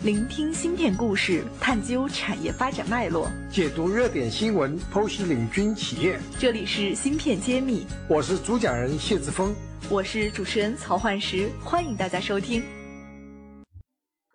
聆听芯片故事，探究产业发展脉络，解读热点新闻，剖析领军企业。这里是芯片揭秘，我是主讲人谢志峰，我是主持人曹焕石，欢迎大家收听。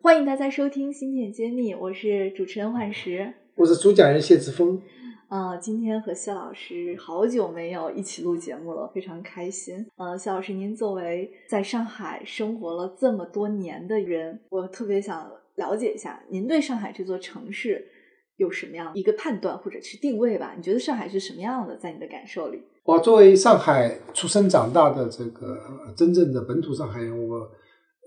欢迎大家收听芯片揭秘，我是主持人焕石，我是主讲人谢志峰。呃，今天和谢老师好久没有一起录节目了，非常开心。呃，谢老师，您作为在上海生活了这么多年的人，我特别想了解一下，您对上海这座城市有什么样一个判断或者是定位吧？你觉得上海是什么样的，在你的感受里？我作为上海出生长大的这个真正的本土上海人，我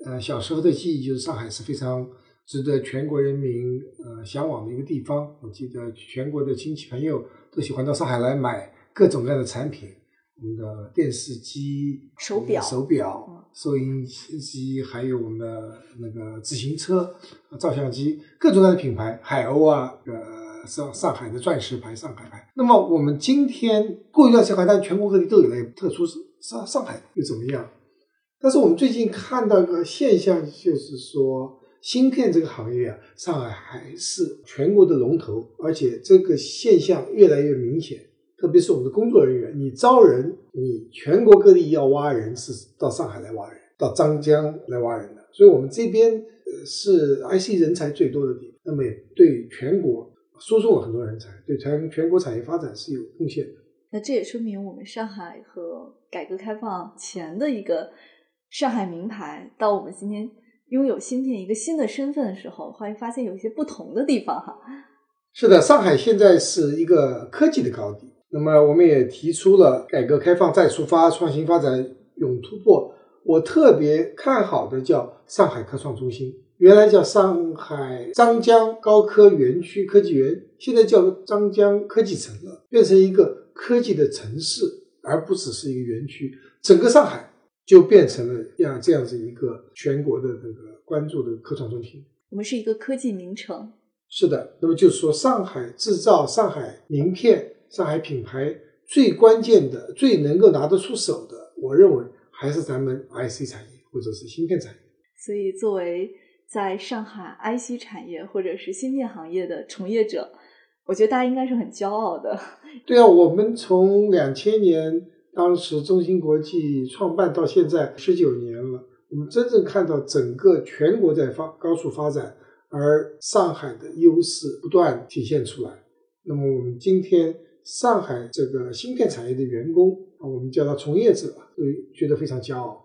呃小时候的记忆就是上海是非常。值得全国人民呃向往的一个地方。我记得全国的亲戚朋友都喜欢到上海来买各种各样的产品，我们的电视机、手表、手表、收音机，还有我们的那个自行车、照相机，各种各样的品牌，海鸥啊，呃，上上海的钻石牌、上海牌。那么我们今天过一段时间，但全国各地都有了，特殊是上上海又怎么样？但是我们最近看到一个现象，就是说。芯片这个行业啊，上海还是全国的龙头，而且这个现象越来越明显。特别是我们的工作人员，你招人，你全国各地要挖人，是到上海来挖人，到张江来挖人的。所以，我们这边呃是 IC 人才最多的地方，那么也对全国输送了很多人才，对全全国产业发展是有贡献的。那这也说明我们上海和改革开放前的一个上海名牌，到我们今天。拥有芯片一个新的身份的时候，会发现有一些不同的地方哈。是的，上海现在是一个科技的高地。那么，我们也提出了改革开放再出发，创新发展永突破。我特别看好的叫上海科创中心，原来叫上海张江高科园区科技园，现在叫张江科技城了，变成一个科技的城市，而不只是一个园区。整个上海。就变成了样这样子一个全国的这个关注的科创中心。我们是一个科技名城。是的，那么就是说，上海制造、上海名片、上海品牌最关键的、最能够拿得出手的，我认为还是咱们 IC 产业或者是芯片产业。所以，作为在上海 IC 产业或者是芯片行业的从业者，我觉得大家应该是很骄傲的。对啊，我们从两千年。当时中芯国际创办到现在十九年了，我们真正看到整个全国在发高速发展，而上海的优势不断体现出来。那么我们今天上海这个芯片产业的员工啊，我们叫他从业者，都觉得非常骄傲。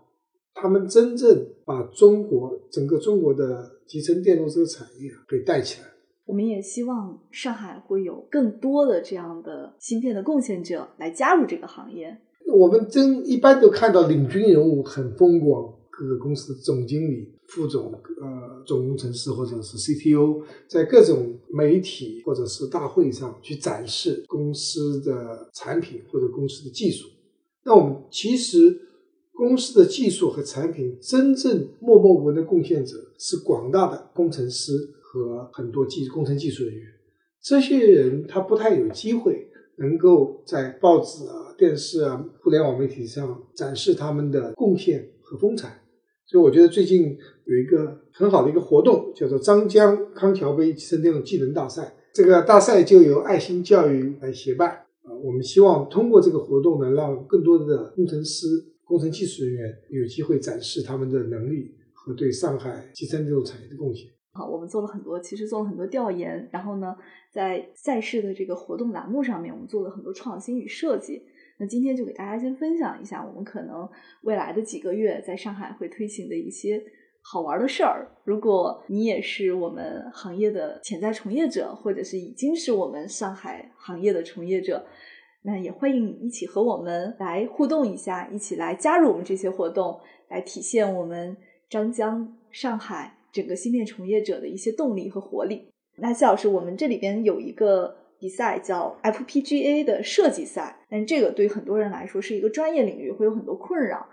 他们真正把中国整个中国的集成电路这个产业给带起来。我们也希望上海会有更多的这样的芯片的贡献者来加入这个行业。我们真一般都看到领军人物很风光，各个公司的总经理、副总、呃总工程师或者是 CTO，在各种媒体或者是大会上去展示公司的产品或者公司的技术。那我们其实公司的技术和产品真正默默无闻的贡献者是广大的工程师和很多技工程技术人员。这些人他不太有机会能够在报纸啊。电视啊，互联网媒体上展示他们的贡献和风采，所以我觉得最近有一个很好的一个活动，叫做张江康桥杯集成电路技能大赛。这个大赛就由爱心教育来协办啊。我们希望通过这个活动呢，让更多的工程师、工程技术人员有机会展示他们的能力和对上海集成电路产业的贡献。好，我们做了很多，其实做了很多调研，然后呢，在赛事的这个活动栏目上面，我们做了很多创新与设计。那今天就给大家先分享一下，我们可能未来的几个月在上海会推行的一些好玩的事儿。如果你也是我们行业的潜在从业者，或者是已经是我们上海行业的从业者，那也欢迎你一起和我们来互动一下，一起来加入我们这些活动，来体现我们张江上海整个芯片从业者的一些动力和活力。那谢老师，我们这里边有一个。比赛叫 FPGA 的设计赛，但这个对于很多人来说是一个专业领域，会有很多困扰。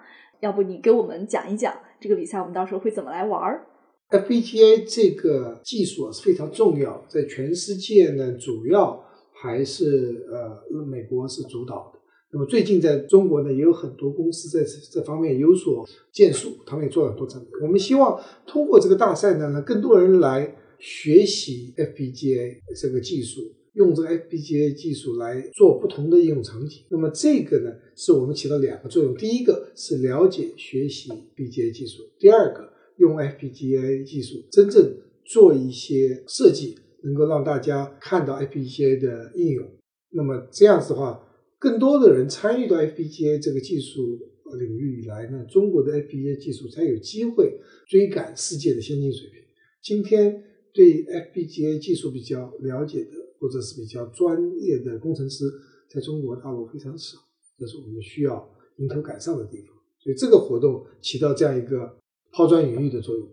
要不你给我们讲一讲这个比赛，我们到时候会怎么来玩儿？FPGA 这个技术啊是非常重要，在全世界呢，主要还是呃美国是主导的。那么最近在中国呢，也有很多公司在这方面有所建树，他们也做了很多产品。我们希望通过这个大赛呢，让更多人来学习 FPGA 这个技术，用这个 FPGA 技术来做不同的应用场景。那么这个呢，是我们起到两个作用：第一个是了解学习 FPGA 技术；第二个用 FPGA 技术真正做一些设计，能够让大家看到 FPGA 的应用。那么这样子的话。更多的人参与到 FPGA 这个技术领域以来呢，中国的 FPGA 技术才有机会追赶世界的先进水平。今天对 FPGA 技术比较了解的，或者是比较专业的工程师，在中国大陆非常少，这是我们需要迎头赶上的地方。所以这个活动起到这样一个抛砖引玉的作用。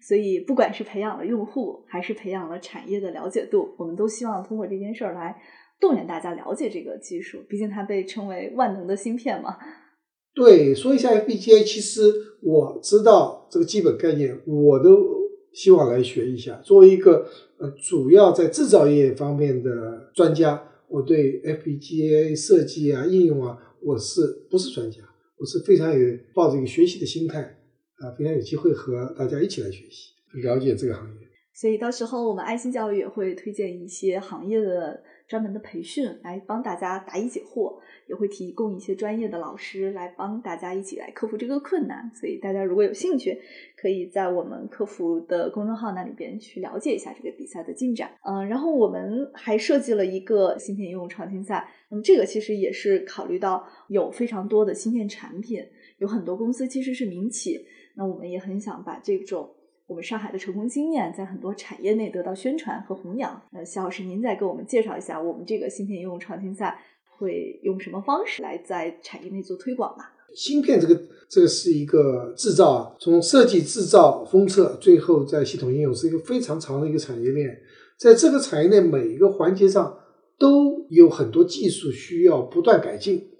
所以，不管是培养了用户，还是培养了产业的了解度，我们都希望通过这件事儿来。动员大家了解这个技术，毕竟它被称为万能的芯片嘛。对，说一下 FPGA，其实我知道这个基本概念，我都希望来学一下。作为一个呃主要在制造业方面的专家，我对 FPGA 设计啊、应用啊，我是不是专家？我是非常有抱着一个学习的心态啊，非常有机会和大家一起来学习，了解这个行业。所以到时候我们爱心教育也会推荐一些行业的。专门的培训来帮大家答疑解惑，也会提供一些专业的老师来帮大家一起来克服这个困难。所以大家如果有兴趣，可以在我们客服的公众号那里边去了解一下这个比赛的进展。嗯，然后我们还设计了一个芯片应用创新赛。那么这个其实也是考虑到有非常多的芯片产品，有很多公司其实是民企，那我们也很想把这种。我们上海的成功经验在很多产业内得到宣传和弘扬。呃，肖老师，您再给我们介绍一下，我们这个芯片应用创新赛会用什么方式来在产业内做推广吧？芯片这个这个是一个制造啊，从设计、制造、封测，最后在系统应用，是一个非常长的一个产业链。在这个产业链每一个环节上，都有很多技术需要不断改进。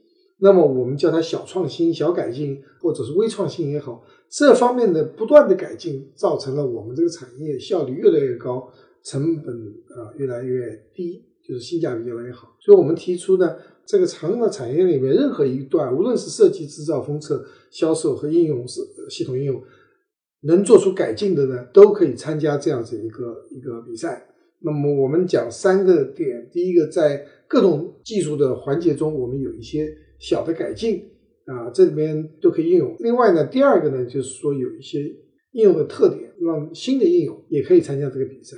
那么我们叫它小创新、小改进，或者是微创新也好。这方面的不断的改进，造成了我们这个产业效率越来越高，成本啊越来越低，就是性价比越来越好。所以我们提出呢，这个长的产业里面任何一段，无论是设计、制造、封测、销售和应用是系统应用，能做出改进的呢，都可以参加这样子一个一个比赛。那么我们讲三个点，第一个在各种技术的环节中，我们有一些小的改进。啊，这里边都可以应用。另外呢，第二个呢，就是说有一些应用的特点，让新的应用也可以参加这个比赛。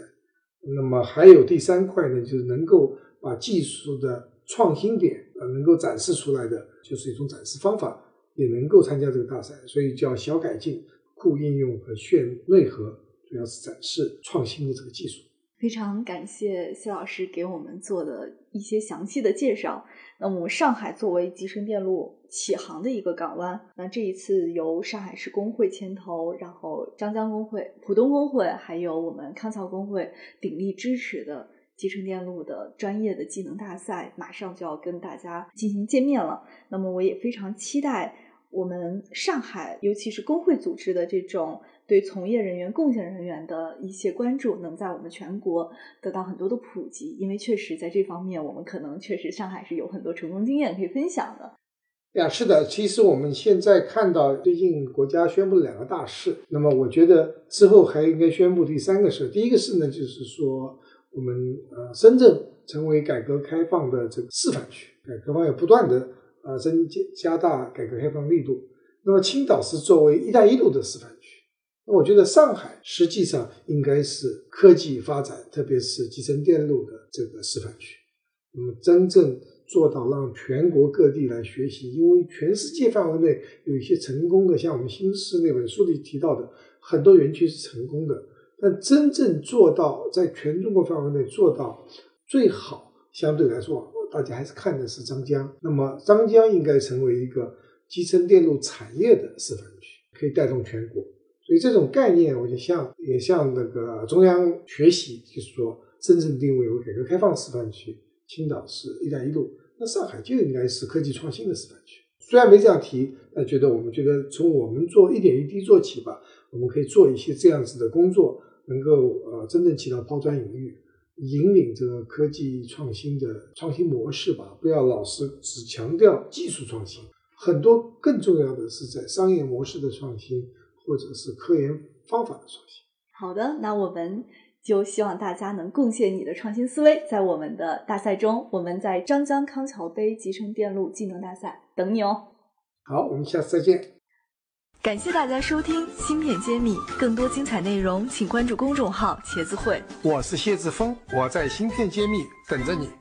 那么还有第三块呢，就是能够把技术的创新点啊，能够展示出来的，就是一种展示方法，也能够参加这个大赛。所以叫小改进、酷应用和炫内核，主要是展示创新的这个技术。非常感谢谢老师给我们做的一些详细的介绍。那么，上海作为集成电路起航的一个港湾，那这一次由上海市工会牵头，然后张江工会、浦东工会，还有我们康桥工会鼎力支持的集成电路的专业的技能大赛，马上就要跟大家进行见面了。那么，我也非常期待我们上海，尤其是工会组织的这种。对从业人员、贡献人员的一些关注，能在我们全国得到很多的普及。因为确实在这方面，我们可能确实上海是有很多成功经验可以分享的。呀，是的，其实我们现在看到最近国家宣布了两个大事，那么我觉得之后还应该宣布第三个事。第一个事呢，就是说我们呃深圳成为改革开放的这个示范区，改革方要不断的呃增加加大改革开放力度。那么青岛是作为“一带一路”的示范区。我觉得上海实际上应该是科技发展，特别是集成电路的这个示范区。那么，真正做到让全国各地来学习，因为全世界范围内有一些成功的，像我们新诗那本书里提到的，很多园区是成功的。但真正做到在全中国范围内做到最好，相对来说，大家还是看的是张江。那么，张江应该成为一个集成电路产业的示范区，可以带动全国。所以这种概念，我就向也向那个中央学习，就是说，真正定位为改革开放示范区，青岛是一带一路，那上海就应该是科技创新的示范区。虽然没这样提，但觉得我们觉得从我们做一点一滴做起吧，我们可以做一些这样子的工作，能够呃真正起到抛砖引玉，引领这个科技创新的创新模式吧，不要老是只强调技术创新，很多更重要的是在商业模式的创新，或者是科研方法的创新。好的，那我们就希望大家能贡献你的创新思维，在我们的大赛中，我们在张江康桥杯集成电路技能大赛等你哦。好，我们下次再见。感谢大家收听《芯片揭秘》，更多精彩内容请关注公众号“茄子会”。我是谢志峰，我在芯片揭秘等着你。